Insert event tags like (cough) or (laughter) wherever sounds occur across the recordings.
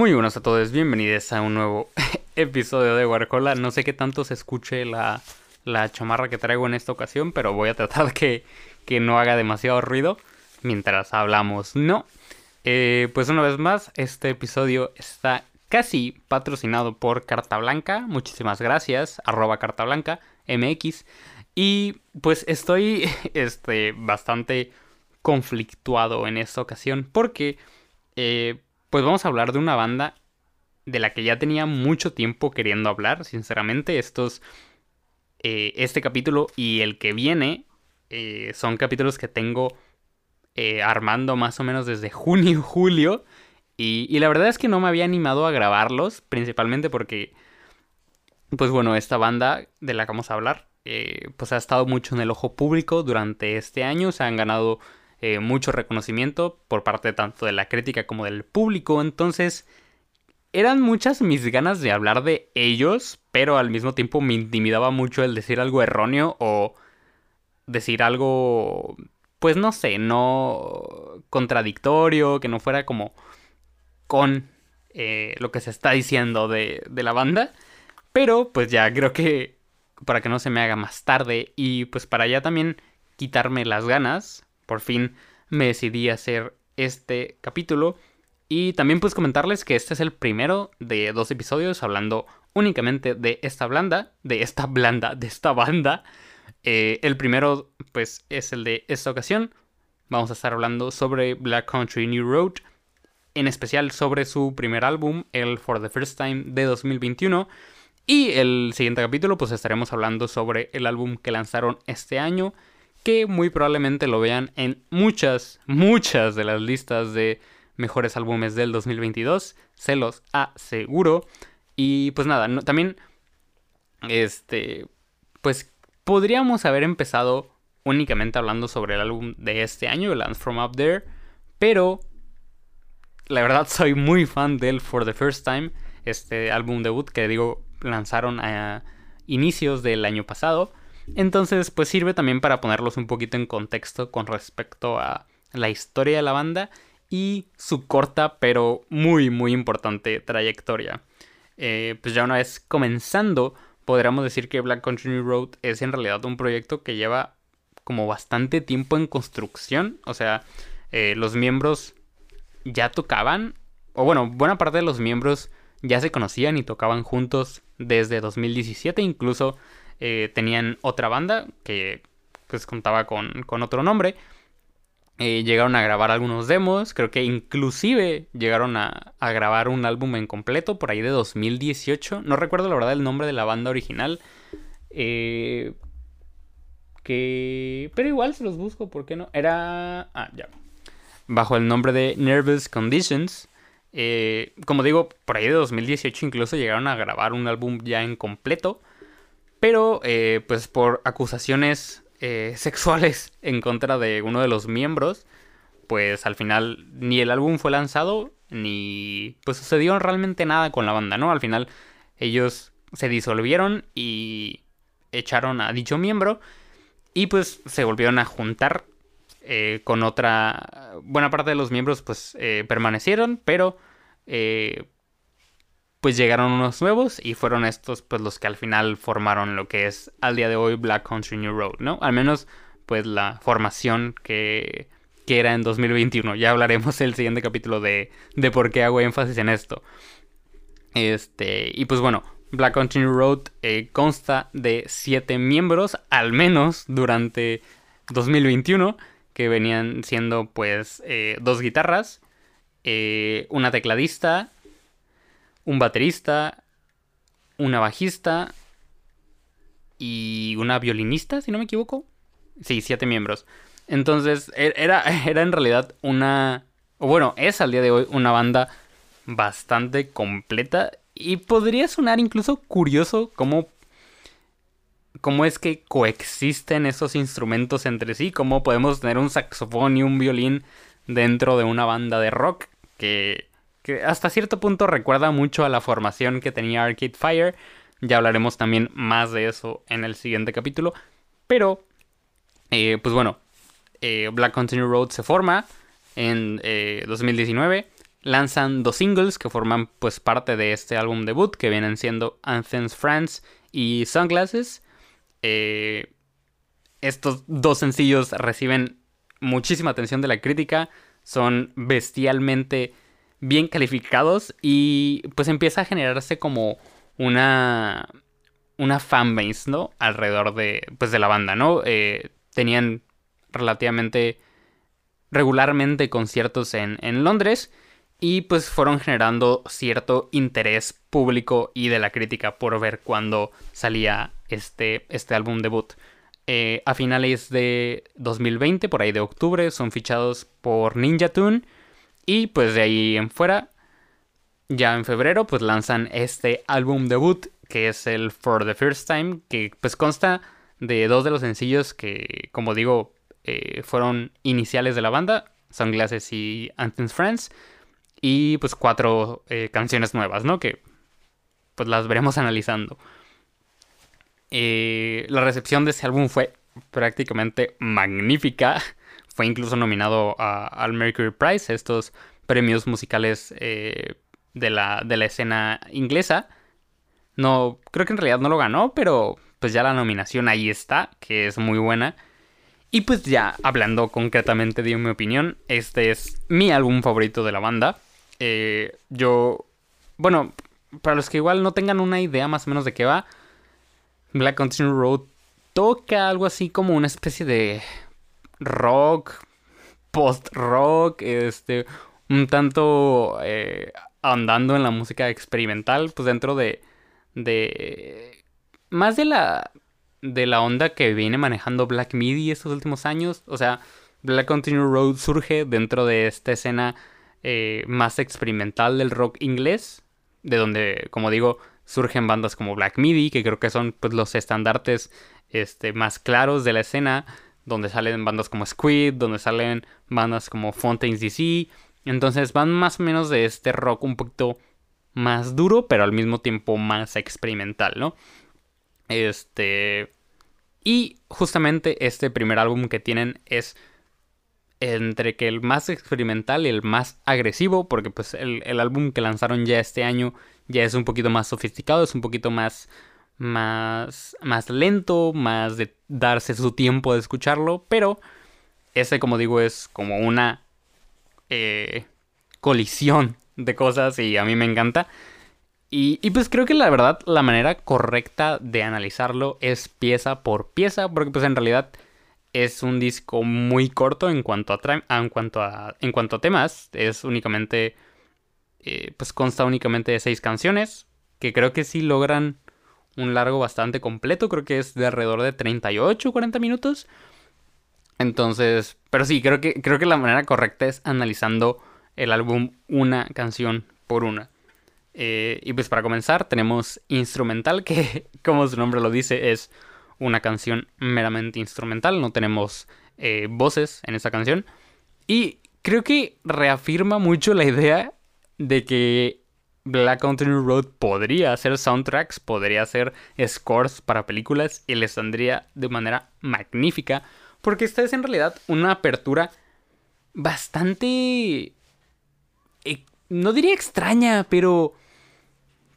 Muy buenas a todos, bienvenidos a un nuevo (laughs) episodio de Warcola. No sé qué tanto se escuche la, la chamarra que traigo en esta ocasión, pero voy a tratar (laughs) que, que no haga demasiado ruido mientras hablamos. No, eh, pues una vez más, este episodio está casi patrocinado por Carta Blanca. Muchísimas gracias, arroba Carta Blanca MX. Y pues estoy (laughs) este, bastante conflictuado en esta ocasión porque... Eh, pues vamos a hablar de una banda de la que ya tenía mucho tiempo queriendo hablar, sinceramente. Estos, eh, este capítulo y el que viene eh, son capítulos que tengo eh, armando más o menos desde (laughs) junio, julio. Y, y, la verdad es que no me había animado a grabarlos, principalmente porque, pues bueno, esta banda de la que vamos a hablar, pues ha estado mucho en el ojo público durante este año. Se han ganado eh, mucho reconocimiento por parte tanto de la crítica como del público. Entonces, eran muchas mis ganas de hablar de ellos, pero al mismo tiempo me intimidaba mucho el decir algo erróneo o decir algo, pues no sé, no contradictorio, que no fuera como con eh, lo que se está diciendo de, de la banda. Pero pues ya creo que para que no se me haga más tarde y pues para ya también quitarme las ganas, por fin me decidí a hacer este capítulo. Y también pues comentarles que este es el primero de dos episodios hablando únicamente de esta blanda, de esta blanda, de esta banda. Eh, el primero pues es el de esta ocasión. Vamos a estar hablando sobre Black Country New Road, en especial sobre su primer álbum, el For the First Time de 2021. Y el siguiente capítulo pues estaremos hablando sobre el álbum que lanzaron este año, que muy probablemente lo vean en muchas, muchas de las listas de mejores álbumes del 2022, se los aseguro. Y pues nada, también, este, pues podríamos haber empezado únicamente hablando sobre el álbum de este año, Lands From Up There, pero la verdad soy muy fan del For the First Time, este álbum debut que digo lanzaron a inicios del año pasado. Entonces, pues sirve también para ponerlos un poquito en contexto con respecto a la historia de la banda y su corta pero muy muy importante trayectoria. Eh, pues ya una vez comenzando, podríamos decir que Black Country Road es en realidad un proyecto que lleva como bastante tiempo en construcción. O sea, eh, los miembros ya tocaban, o bueno, buena parte de los miembros ya se conocían y tocaban juntos desde 2017, incluso eh, tenían otra banda que pues contaba con, otro nombre. Eh, llegaron a grabar algunos demos, creo que inclusive llegaron a, grabar un álbum en completo por ahí de 2018. No recuerdo la verdad el nombre de la banda original. Eh, que... Pero igual se los busco, ¿por qué no? Era... Ah, ya. Bajo el nombre de Nervous Conditions. como digo, por ahí de 2018 incluso llegaron a grabar un álbum ya en completo. Pero, eh, pues por acusaciones eh, (laughs) sexuales en contra de uno de los miembros, pues al final ni el álbum fue lanzado, ni pues sucedió realmente nada con la banda, ¿no? Al final ellos se disolvieron y echaron a dicho miembro y pues se volvieron a juntar eh, con otra... Buena parte de los miembros pues permanecieron, pero pues llegaron unos nuevos y fueron estos pues los que al final formaron lo que es al día de hoy Black Country New Road, ¿no? Al menos pues la formación que, que era en 2021. Ya hablaremos el siguiente capítulo de, de por qué hago énfasis en esto. Este, y pues bueno, Black Country New Road eh, consta de siete miembros, al menos durante 2021, que venían siendo pues eh, dos guitarras, eh, una tecladista, un baterista, una bajista y una violinista, si no me equivoco. Sí, siete miembros. Entonces, e-, era, (laughs) era en realidad una... O bueno, es al día de hoy una banda bastante completa y podría sonar incluso curioso cómo, cómo es que coexisten esos instrumentos entre sí, cómo podemos tener un saxofón y un violín dentro de una banda de rock que, que hasta cierto punto recuerda mucho a la formación que tenía Arcade Fire. Ya hablaremos también más de eso en el siguiente capítulo. Pero, eh, pues bueno, eh, Black Continue Road se forma en 2019. Eh, Lanzan dos singles que forman pues parte de este álbum debut, que vienen siendo Anthems France y Sunglasses. estos dos sencillos reciben muchísima atención de la crítica, son bestialmente bien calificados y pues empieza a generarse como una una fanbase, ¿no? Alrededor de pues de la banda, ¿no? Eh, tenían relativamente regularmente conciertos en, en Londres y pues fueron generando cierto interés público y de la crítica por ver cuándo salía este, este álbum debut. Eh, a finales de 2020, por ahí de octubre, son fichados por Ninja Tune. Y pues de ahí en fuera, ya en febrero, pues lanzan este álbum debut, que es el For the First Time, que pues consta de dos de los sencillos que, como digo, eh, fueron iniciales de la banda, Sunglasses y Anthems Friends, y pues cuatro eh, canciones nuevas, ¿no? Que pues las veremos analizando. Eh, la recepción de ese álbum fue prácticamente magnífica. Fue incluso nominado al Mercury Prize, estos premios musicales eh, de, la, de la escena inglesa. No, creo que en realidad no lo ganó, pero pues ya la nominación ahí está, que es muy buena. Y pues ya hablando concretamente de mi opinión, este es mi álbum favorito de la banda. Eh, yo, bueno, para los que igual no tengan una idea más o menos de qué va, Black Continue Road toca algo así como una especie de rock, post-rock, este, un tanto eh, andando en la música experimental, pues dentro de, de, más de la, de la onda que viene manejando Black Midi estos últimos años, o sea, Black Continue Road surge dentro de esta escena eh, más experimental del rock inglés, de donde, como digo, surgen bandas como Black Midi, que creo que son pues, los estandartes este, más claros de la escena, donde salen bandas como Squid, donde salen bandas como Fontaines DC. Entonces van más o menos de este rock un poquito más duro, pero al mismo tiempo más experimental, ¿no? Este. Y justamente este primer álbum que tienen es entre que el más experimental y el más agresivo, porque pues el, el álbum que lanzaron ya este año ya es un poquito más sofisticado, es un poquito más, más, más lento, más de darse su tiempo de escucharlo, pero ese, como digo, es como una eh, colisión de cosas y a mí me encanta. Y, y, pues creo que la verdad la manera correcta de analizarlo es pieza por pieza, porque pues en realidad es un disco muy corto en cuanto a, en cuanto a, en cuanto a temas, es únicamente eh, pues consta únicamente de seis canciones, que creo que sí logran un largo bastante completo, creo que es de alrededor de 38 o 40 minutos. Entonces, pero sí, creo que, creo que la manera correcta es analizando el álbum una canción por una. Eh, y pues para comenzar tenemos Instrumental, que (laughs) como su nombre lo dice es una canción meramente instrumental, no tenemos eh, voces en esa canción. Y creo que reafirma mucho la idea de que Black Country Road podría hacer soundtracks, podría hacer scores para películas y les saldría de manera magnífica, porque esta es en realidad una apertura bastante... Eh, no diría extraña, pero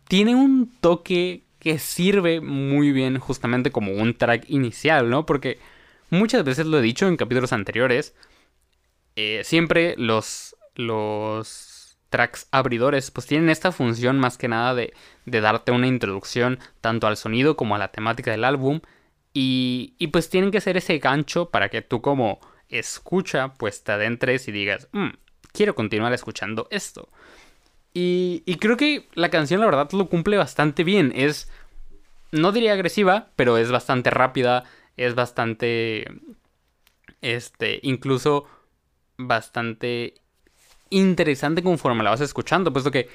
tiene un toque que sirve muy bien justamente como un track inicial, ¿no? Porque muchas veces lo he dicho en capítulos anteriores, eh, siempre los, los tracks abridores, pues tienen esta función más que nada de, de darte una introducción tanto al sonido como a la temática del álbum. Y, y, pues tienen que ser ese gancho para que tú como escucha, pues te adentres y digas, mm, quiero continuar escuchando esto. Y, y creo que la canción la verdad lo cumple bastante bien. Es, no diría agresiva, pero es bastante rápida, es bastante, este, incluso bastante interesante conforme la vas escuchando, puesto que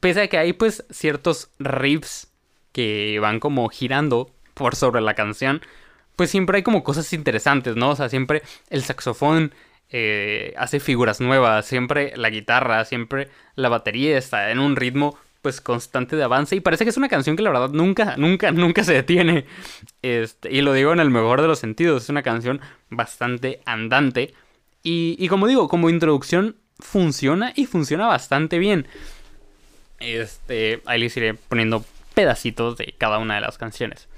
pese a que hay pues ciertos riffs que van como girando por sobre la canción, pues siempre hay como cosas interesantes, ¿no? O sea, siempre el saxofón eh, hace figuras nuevas, siempre la guitarra, siempre la batería está en un ritmo pues constante de avance y parece que es una canción que la verdad nunca, nunca, nunca se detiene. Este, y lo digo en el mejor de los sentidos, es una canción bastante andante y, como digo, como introducción funciona y funciona bastante bien. Este, ahí les iré poniendo pedacitos de cada una de las canciones.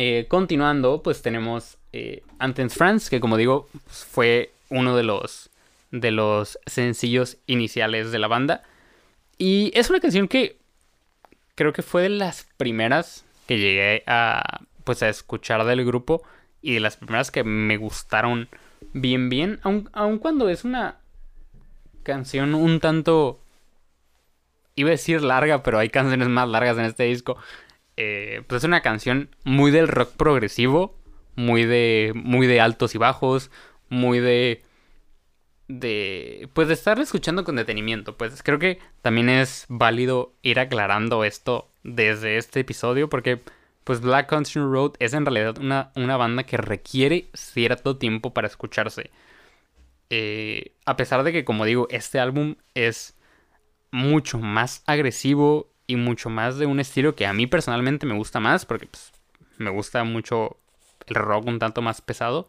Eh, continuando, pues tenemos eh, Anthems France, que como digo, pues, fue uno de los, de los sencillos iniciales de la banda. Y es una canción que creo que fue de las primeras que llegué a, pues, a escuchar del grupo y de las primeras que me gustaron bien, bien, aun, aun cuando es una canción un tanto, iba a decir larga, pero hay canciones más largas en este disco. Eh, pues es una canción muy del rock progresivo, muy de, muy de altos y bajos, muy de, de, pues de estar escuchando con detenimiento. Pues creo que también es válido ir aclarando esto desde este episodio porque pues Black Country Road es en realidad una, una banda que requiere cierto tiempo para escucharse. Eh, a pesar de que, como digo, este álbum es mucho más agresivo y mucho más de un estilo que a mí personalmente me gusta más, porque pues, me gusta mucho el rock un tanto más pesado.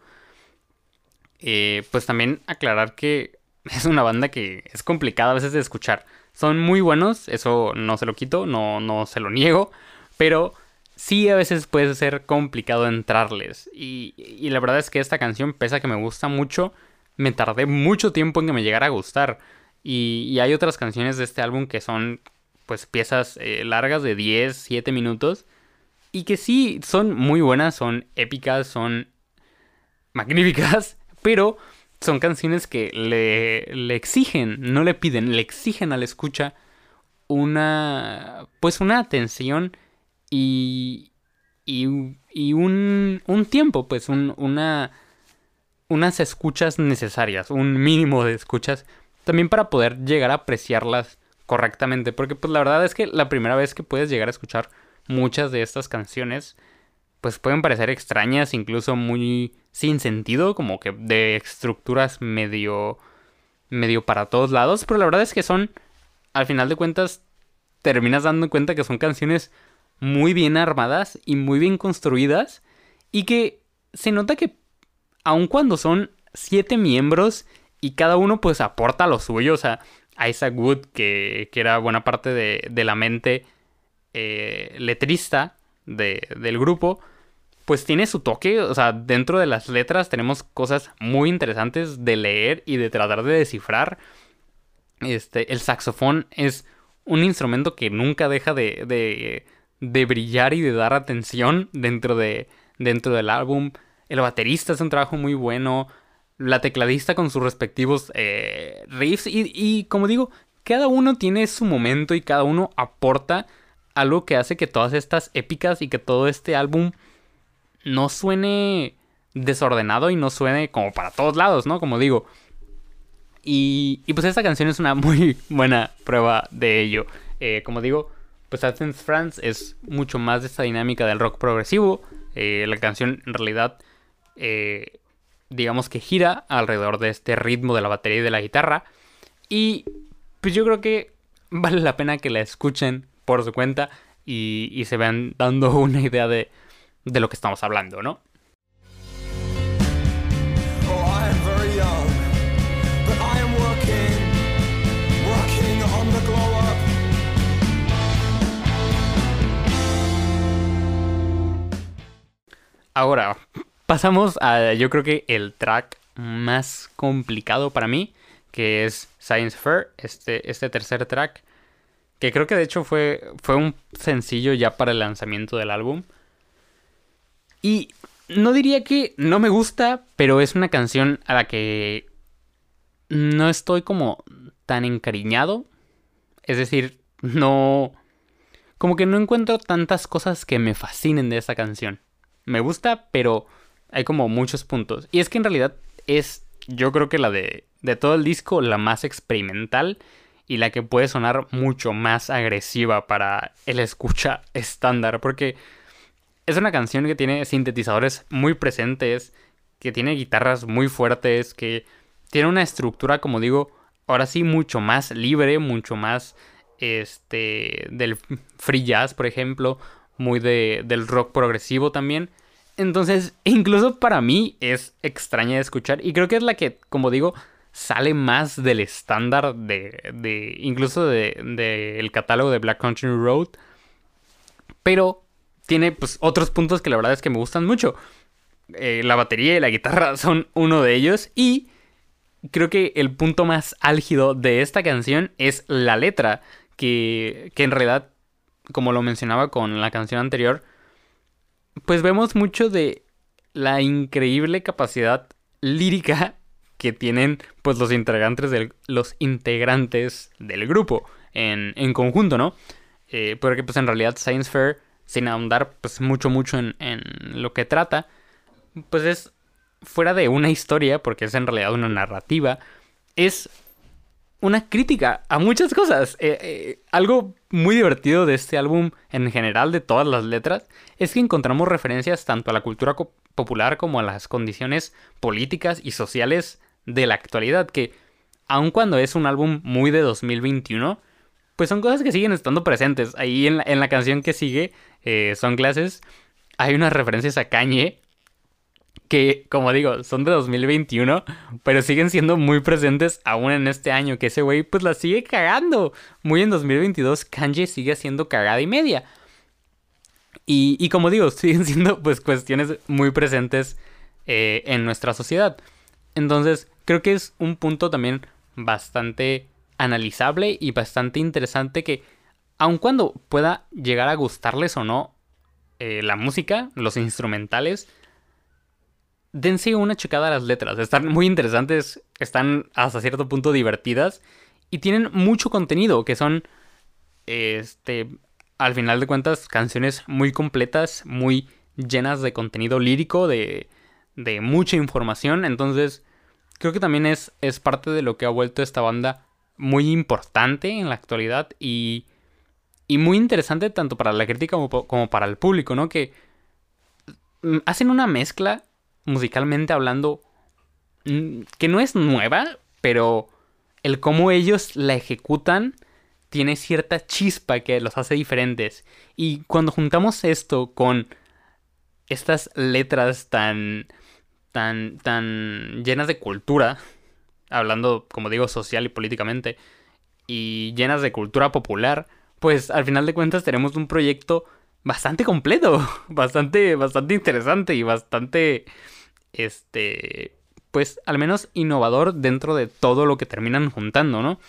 Eh, pues también aclarar que (laughs) es una banda que es complicada a veces de escuchar. Son muy buenos, eso no se lo quito, no, no se lo niego, pero sí a veces puede ser complicado entrarles. Y, y la verdad es que esta canción, pese a que me gusta mucho, me tardé mucho tiempo en que me llegara a gustar. Y, y hay otras canciones de este álbum que son pues piezas eh, largas de 10, 7 minutos y que sí son muy buenas, son épicas, son magníficas, pero son canciones que le, le exigen, no le piden, le exigen a la escucha una pues una atención y y, y un, un tiempo, pues un, una unas escuchas necesarias, un mínimo de escuchas también para poder llegar a apreciarlas correctamente. Porque pues la verdad es que la primera vez que puedes llegar a escuchar muchas de estas canciones, pues pueden parecer extrañas, incluso muy sin sentido, como que de estructuras medio medio para todos lados, pero la verdad es que son al final de cuentas terminas dando cuenta que son canciones muy bien armadas y muy bien construidas y que se nota que aun cuando son siete miembros y cada uno pues aporta lo suyo, o sea, Isaac Wood, que, era buena parte de, la mente eh, letrista del grupo, pues tiene su toque, o sea, dentro de las letras tenemos cosas muy interesantes de leer y de tratar de descifrar. Este, el saxofón es un instrumento que nunca deja de, de, de brillar y de dar atención dentro, de, dentro del álbum. El baterista es un trabajo muy bueno la tecladista con sus respectivos eh, riffs y, como digo, cada uno tiene su momento y cada uno aporta algo que hace que todas estas épicas y que todo este álbum no suene desordenado y no suene como para todos lados, ¿no? Como digo. Y, pues esta canción es una (laughs) muy buena prueba de ello. Eh, como digo, pues Athens France es mucho más de esta dinámica del rock progresivo. Eh, la canción en realidad digamos que gira alrededor de este ritmo de la batería y de la guitarra. Y pues yo creo que vale la pena que la escuchen por su cuenta y, se vean dando (laughs) una idea de, de lo que estamos hablando, ¿no? Ahora, Pasamos a, yo creo que el track más complicado para mí, que es Science Fair, este, este tercer track, que creo que de hecho fue, fue un sencillo ya para el lanzamiento del álbum. Y no diría que no me gusta, pero es una canción a la que no estoy como tan encariñado. Es decir, no... Como que no encuentro tantas cosas que me fascinen de esa canción. Me gusta, pero hay como muchos puntos. Y es que en realidad es, yo creo que la de, de todo el disco, la más experimental y la que puede sonar mucho más agresiva para el escucha estándar. Porque es una canción que tiene sintetizadores muy presentes, que tiene guitarras muy fuertes, que tiene una estructura, como digo, ahora sí mucho más libre, mucho más este del free jazz, por ejemplo, muy de, del rock progresivo también. Entonces, incluso para mí es extraña de escuchar y creo que es la que, como digo, sale más del estándar de, de incluso del de, el catálogo de Black Country Road. Pero tiene pues otros puntos que la verdad es que me gustan mucho. Eh, la batería y la guitarra (laughs) son uno de ellos y creo que el punto más álgido de esta canción es la letra, que, que en realidad, como lo mencionaba con la canción anterior, pues vemos mucho de la increíble capacidad lírica que tienen pues los integrantes del, los integrantes del grupo en, en conjunto, ¿no? Eh, porque pues en realidad Science Fair, sin ahondar pues mucho mucho en, en lo que trata, pues es fuera de una historia, porque es en realidad una narrativa, es una crítica a muchas cosas. Eh, eh, algo muy divertido de este álbum en general, de todas las letras, es que encontramos referencias tanto a la cultura popular como a las condiciones políticas y sociales de la actualidad, que aun cuando es un álbum muy de 2021, pues son cosas que siguen estando presentes. Ahí en la, canción que sigue, eh, Son Clases, hay unas referencias a Kanye que, como digo, son de 2021, pero siguen siendo muy presentes aún en este año, que ese güey pues la sigue cagando. Muy en 2022, Kanye sigue siendo cagada y media. Y, como digo, (laughs) siguen siendo pues cuestiones muy presentes eh, en nuestra sociedad. Entonces, creo que es un punto también bastante analizable y bastante interesante que, aun cuando pueda llegar a gustarles o no eh, la música, los instrumentales, dense una checada a las letras. Están muy interesantes, están hasta cierto punto divertidas y tienen mucho contenido, que son, este, al final de cuentas, canciones muy completas, muy llenas de contenido lírico, de, de mucha información. Entonces, creo que también es, es parte de lo que ha vuelto esta banda muy importante en la actualidad y, y muy interesante tanto para la crítica como, como para el público, ¿no? Que mm, hacen una mezcla musicalmente hablando, mm, que no es nueva, pero el cómo ellos la ejecutan tiene cierta chispa que los hace diferentes. Y cuando juntamos esto con estas letras tan, tan, tan llenas de cultura, hablando, como digo, social y políticamente, y llenas de cultura popular, pues al final de cuentas tenemos un proyecto bastante completo, (laughs) bastante, bastante interesante y bastante este, pues al menos innovador dentro de todo lo que terminan juntando, ¿no?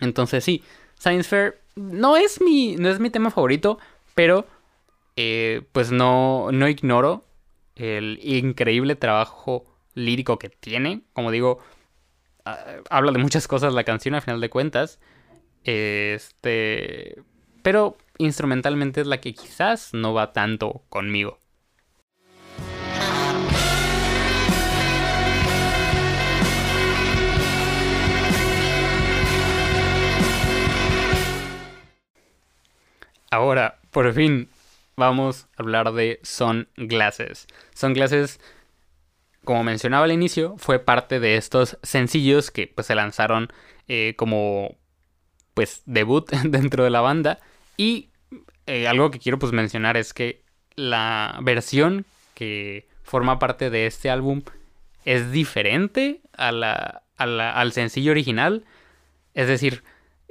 Entonces sí, Science Fair no es mi, no es mi tema favorito, pero eh, pues no, no ignoro el increíble trabajo lírico que tiene. Como digo, ah, habla de muchas cosas la canción a final de cuentas. Este, pero instrumentalmente es la que quizás no va tanto conmigo. Ahora, por fin, vamos a hablar de Sunglasses. Sunglasses, como mencionaba al inicio, fue parte de estos sencillos que pues, se lanzaron eh, como pues debut (laughs) dentro de la banda. Y eh, algo que quiero pues mencionar es que la versión que forma parte de este álbum es diferente a la, al sencillo original. Es decir,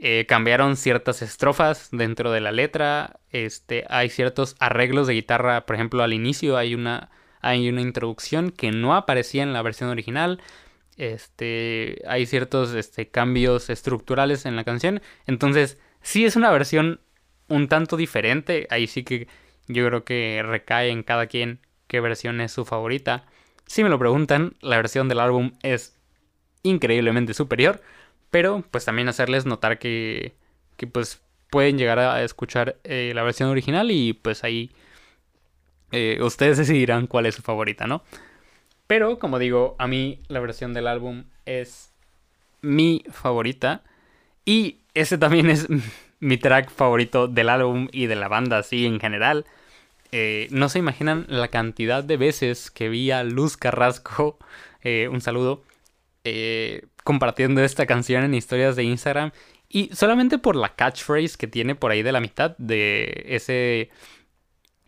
eh, cambiaron ciertas estrofas dentro de la letra. Este, hay ciertos arreglos de guitarra. Por ejemplo, al inicio hay una, hay una introducción que no aparecía en la versión original. Este, hay ciertos este, cambios estructurales en la canción. Entonces, sí es una versión un tanto diferente. Ahí sí que yo creo que recae en cada quien qué versión es su favorita. Si me lo preguntan, la versión del álbum es increíblemente superior pero pues también hacerles notar que, que pues pueden llegar a escuchar eh, la versión original y pues ahí Eh, ustedes decidirán cuál es su favorita, ¿no? Pero, como digo, a mí la versión del álbum es mi favorita. Y ese también es (laughs) mi track favorito del álbum y de la banda así en general. Eh, no se imaginan la cantidad de veces que vi a Luz Carrasco, (laughs) un saludo, compartiendo esta canción en historias de Instagram. Y solamente por la catchphrase que tiene por ahí de la mitad de ese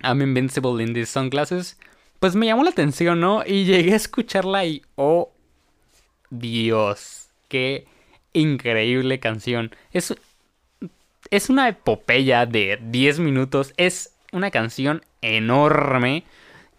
I'm invincible in these sunglasses, pues me llamó la atención, ¿no? Y llegué a escucharla y, oh, Dios, qué increíble canción. Es, es una epopeya de 10 minutos, es una canción enorme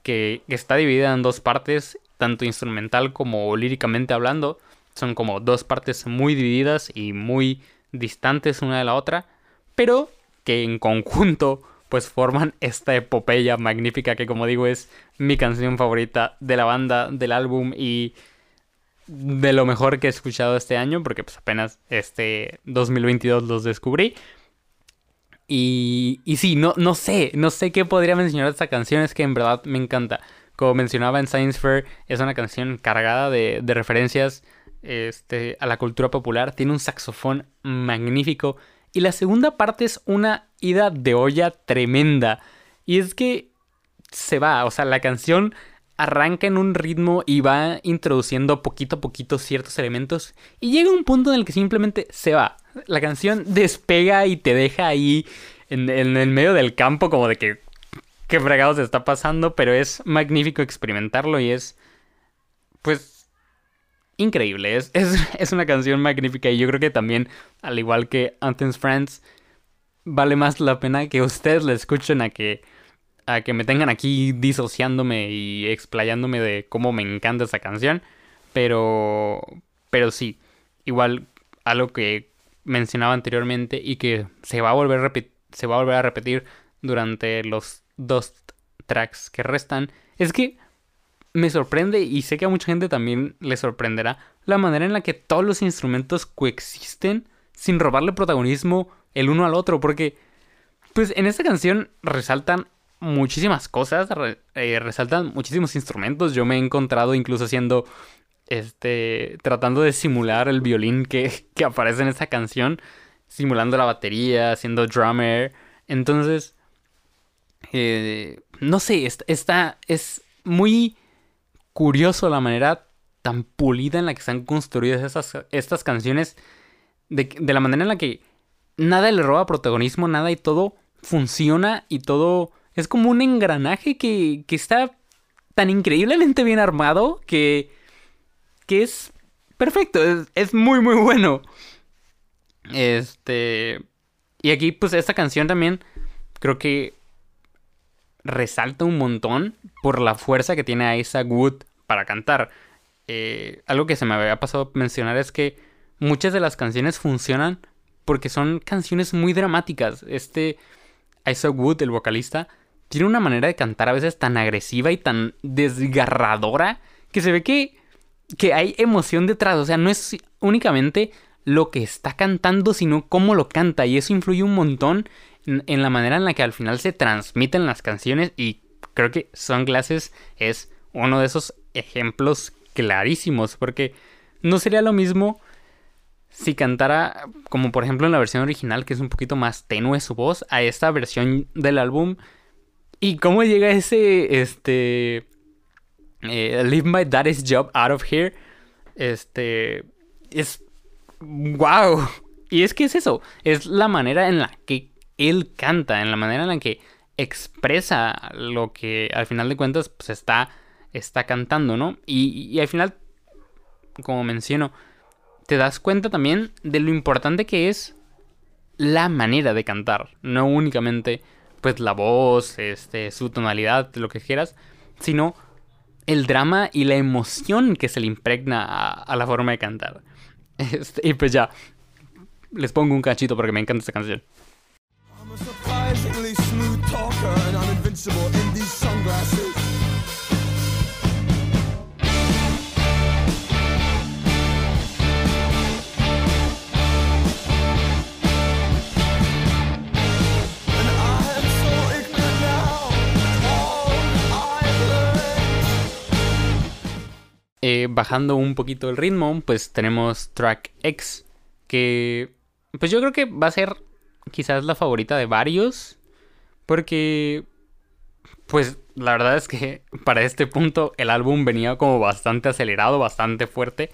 que, está dividida en dos partes, tanto instrumental como líricamente hablando. Son como dos partes muy divididas y muy distantes una de la otra, pero que en conjunto pues forman esta epopeya magnífica que como digo es mi canción favorita de la banda, del álbum y de lo mejor que he escuchado este año porque pues apenas este 2022 los descubrí. Y, y sí, no, no sé, no sé qué podría mencionar de esta canción, es que en verdad me encanta. Como mencionaba en Science Fair, es una canción cargada de, de referencias este, a la cultura popular, tiene un saxofón magnífico y la segunda parte es una ida de olla tremenda. Y es que se va, o sea, la canción arranca en un ritmo y va introduciendo poquito a poquito ciertos elementos y llega un punto en el que simplemente se va. La canción despega y te deja ahí en, el medio del campo como de que qué fregados está pasando, pero es magnífico experimentarlo y es pues increíble. Es, (laughs) es, una canción magnífica y yo creo que también, al igual que Anthems Friends, vale más la pena que ustedes la escuchen a que a que me tengan aquí disociándome y explayándome de cómo me encanta esa canción. Pero, pero sí, igual algo que mencionaba anteriormente y que se va a volver se va a, volver a repetir durante los dos tracks que restan, es que me sorprende y sé que a mucha gente también le sorprenderá la manera en la que todos los instrumentos coexisten sin robarle protagonismo el uno al otro, porque pues en esta canción resaltan muchísimas cosas, eh, resaltan muchísimos instrumentos. Yo me he encontrado incluso haciendo, este, tratando de simular el violín que, (laughs) que aparece en esa canción, simulando la batería, haciendo drummer. Entonces, eh, no sé, está, es muy curioso la manera tan pulida en la que están construidas estas, canciones, de, de la manera en la que nada le roba protagonismo, nada y todo funciona y todo es como un engranaje que, que está tan increíblemente bien armado que, que es perfecto, es, muy muy bueno. Este... Y aquí pues esta canción también creo que resalta un montón por la fuerza que tiene Isaac Wood para cantar. Eh, algo que se me había pasado mencionar es que muchas de las canciones funcionan porque son canciones muy dramáticas. Este Isaac Wood, el vocalista, tiene una manera de cantar a veces tan agresiva y tan desgarradora que se ve que, que hay emoción detrás. O sea, no es únicamente lo que está cantando, sino cómo lo canta. Y eso influye un montón en, la manera en la que al final se transmiten las canciones. Y creo que Sunglasses es uno de esos ejemplos clarísimos. Porque no sería lo mismo si cantara, como por ejemplo en la versión original, que es un poquito más tenue su voz, a esta versión del álbum ¿Y cómo llega ese, este, eh, Leave My Daddy's Job Out of Here? Este, es, wow. Y es que es eso, es la manera en la que él canta, en la manera en la que expresa lo que al final de cuentas pues está, está cantando, ¿no? Y, al final, como menciono, te das cuenta también de lo importante que es la manera de cantar, no únicamente pues la voz, este, su tonalidad, lo que quieras, sino el drama y la emoción que se le impregna a, la forma de cantar. (laughs) Este, y pues ya, les pongo un cachito porque me encanta esta canción. Eh, bajando un poquito el ritmo, pues tenemos Track X, que pues yo creo que va a ser quizás la favorita de varios, porque pues la verdad es que (laughs) para este punto el álbum venía como bastante acelerado, bastante fuerte.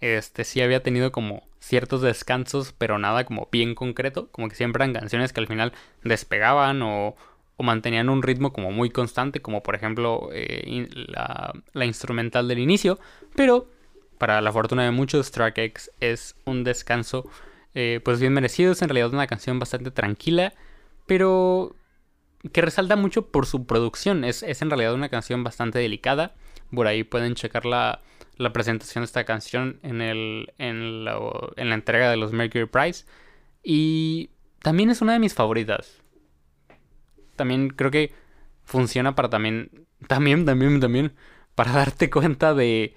Este sí había tenido como ciertos descansos, pero nada como bien concreto, como que siempre eran canciones que al final despegaban o, o mantenían un ritmo como muy constante, como por ejemplo eh, la, instrumental del inicio, pero para la fortuna de muchos, Track es un descanso eh, pues bien merecido, es en realidad una canción bastante tranquila, pero que resalta mucho por su producción, es, es en realidad una canción bastante delicada, por ahí pueden checar la, la presentación de esta canción en, el, en, la, en la entrega de los Mercury Prize, y también es una de mis favoritas también creo que funciona para también, también, también, también, para darte cuenta de,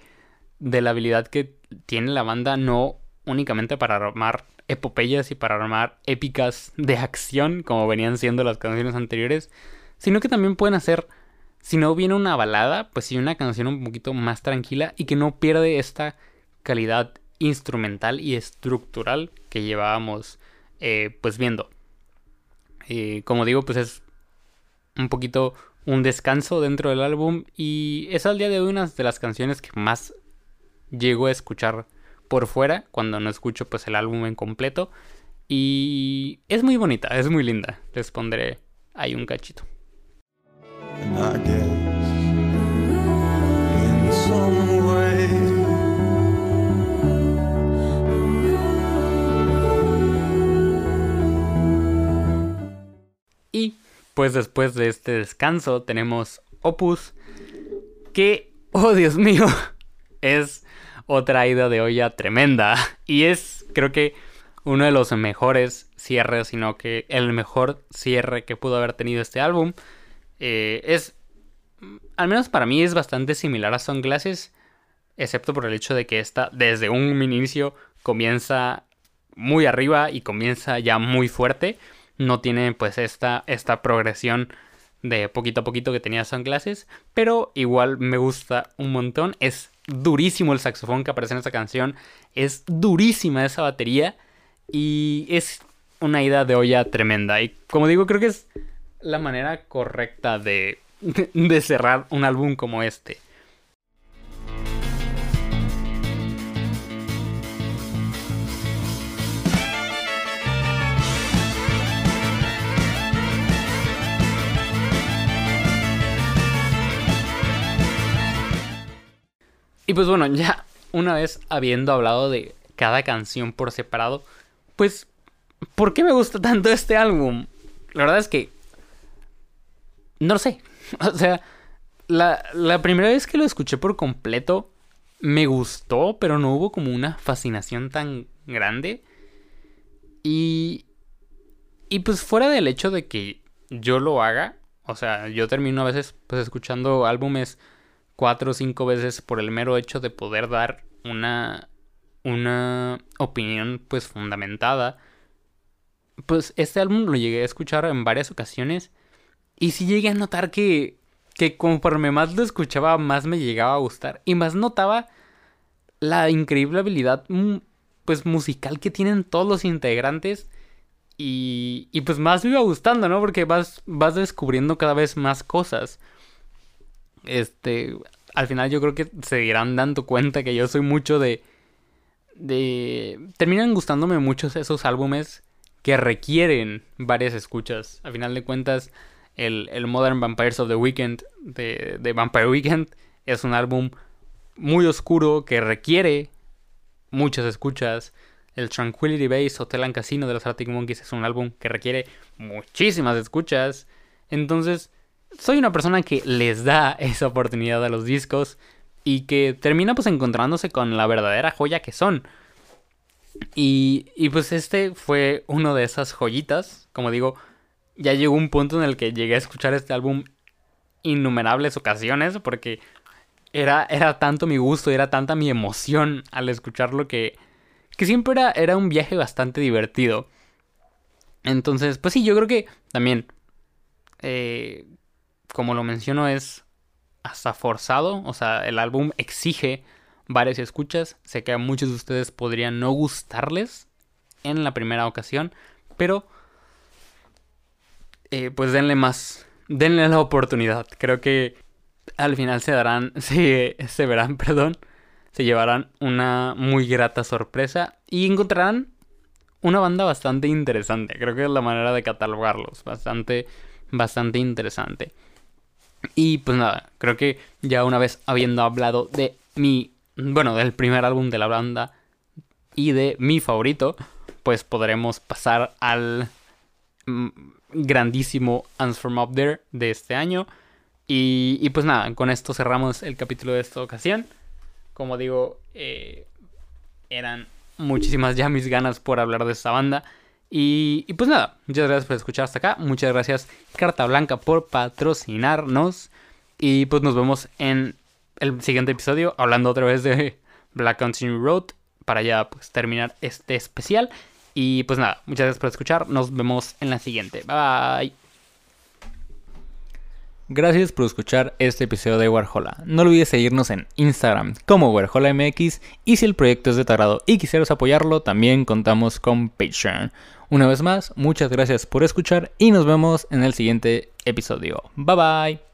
de la habilidad que tiene la banda, no únicamente para armar epopeyas y para armar épicas de acción, como venían siendo las canciones anteriores, sino que también pueden hacer, si no viene una balada, pues sí una canción un poquito más tranquila y que no pierde esta calidad instrumental y estructural que llevábamos eh, pues viendo. Eh, como digo, pues es un poquito un descanso dentro del álbum y es al día de hoy una de las canciones que más llego a escuchar por fuera cuando no escucho pues el álbum en completo y es muy bonita, es muy linda. Les pondré ahí un cachito. Pues después de este descanso tenemos Opus, que, oh Dios mío, (laughs) es otra ida de olla tremenda. Y es, creo que, uno de los mejores cierres, sino que el mejor cierre que pudo haber tenido este álbum. Eh, es, al menos para mí, es bastante similar a Sunglasses, excepto por el hecho de que esta, desde un inicio, comienza muy arriba y comienza ya muy fuerte no tiene pues esta, esta progresión de poquito a poquito que tenía Sunglasses, pero igual me gusta un montón. Es durísimo el saxofón que aparece en esta canción, es durísima esa batería y es una ida de olla tremenda. Y como digo, creo que es la manera correcta de, (laughs) de cerrar un álbum como este. Y pues bueno, ya una vez habiendo hablado de cada canción por separado, pues, ¿por qué me gusta tanto este álbum? La verdad es que... No lo sé. (laughs) O sea, la, la primera vez que lo escuché por completo, me gustó, pero no hubo como una fascinación tan grande. Y... Y pues fuera del hecho de que yo lo haga, o sea, yo termino a veces pues escuchando álbumes cuatro o cinco veces por el mero hecho de poder dar una, una opinión pues fundamentada. Pues este álbum lo llegué a escuchar en varias ocasiones y sí llegué a notar que, que conforme más lo escuchaba más me llegaba a gustar y más notaba la increíble habilidad mm, pues musical que tienen todos los integrantes y, y pues más me iba gustando, ¿no? Porque vas, vas descubriendo cada vez más cosas este, al final yo creo que se irán dando cuenta que yo soy mucho de... de... Terminan gustándome muchos esos álbumes que requieren varias escuchas. Al final de cuentas, el, Modern Vampires of the Weekend de, de Vampire Weekend es un álbum muy oscuro que requiere muchas escuchas. El Tranquility Base Hotel and Casino de los Arctic Monkeys es un álbum que requiere muchísimas escuchas. Entonces, soy una persona que les da esa oportunidad a los discos y que termina pues encontrándose con la verdadera joya que son. Y, y pues este fue uno de esas joyitas. Como digo, ya llegó un punto en el que llegué a escuchar este álbum innumerables ocasiones porque era, era tanto mi gusto, era tanta mi emoción al escucharlo que, que siempre era, era un viaje bastante divertido. Entonces, pues sí, yo creo que también eh, como lo menciono, es hasta forzado. O sea, el álbum exige varias escuchas. Sé que a muchos de ustedes podrían no gustarles en la primera ocasión, pero eh, pues denle más, denle la oportunidad. Creo que al final se darán, (laughs) se, se verán, perdón, se llevarán una muy grata sorpresa y encontrarán una banda bastante interesante. Creo que es la manera de catalogarlos, bastante, bastante interesante. Y pues nada, creo que ya una vez habiendo hablado de mi, bueno, del primer álbum de la banda y de mi favorito, pues podremos pasar al mm, grandísimo Answer From Up There de este año. Y, pues nada, con esto cerramos el capítulo de esta ocasión. Como digo, eh, eran muchísimas ya mis ganas por hablar de esta banda. Y, pues nada, muchas gracias por escuchar hasta acá. Muchas gracias Carta Blanca por patrocinarnos. Y pues nos vemos en el siguiente episodio hablando otra vez de Black Country Road para ya pues terminar este especial. Y pues nada, muchas gracias por escuchar. Nos vemos en la siguiente. Bye. Gracias por escuchar este episodio de Warhola. No olvides seguirnos en Instagram como WarholaMX y si el proyecto es de tu agrado y quisieras apoyarlo, también contamos con Patreon. Una vez más, muchas gracias por escuchar y nos vemos en el siguiente episodio. Bye bye.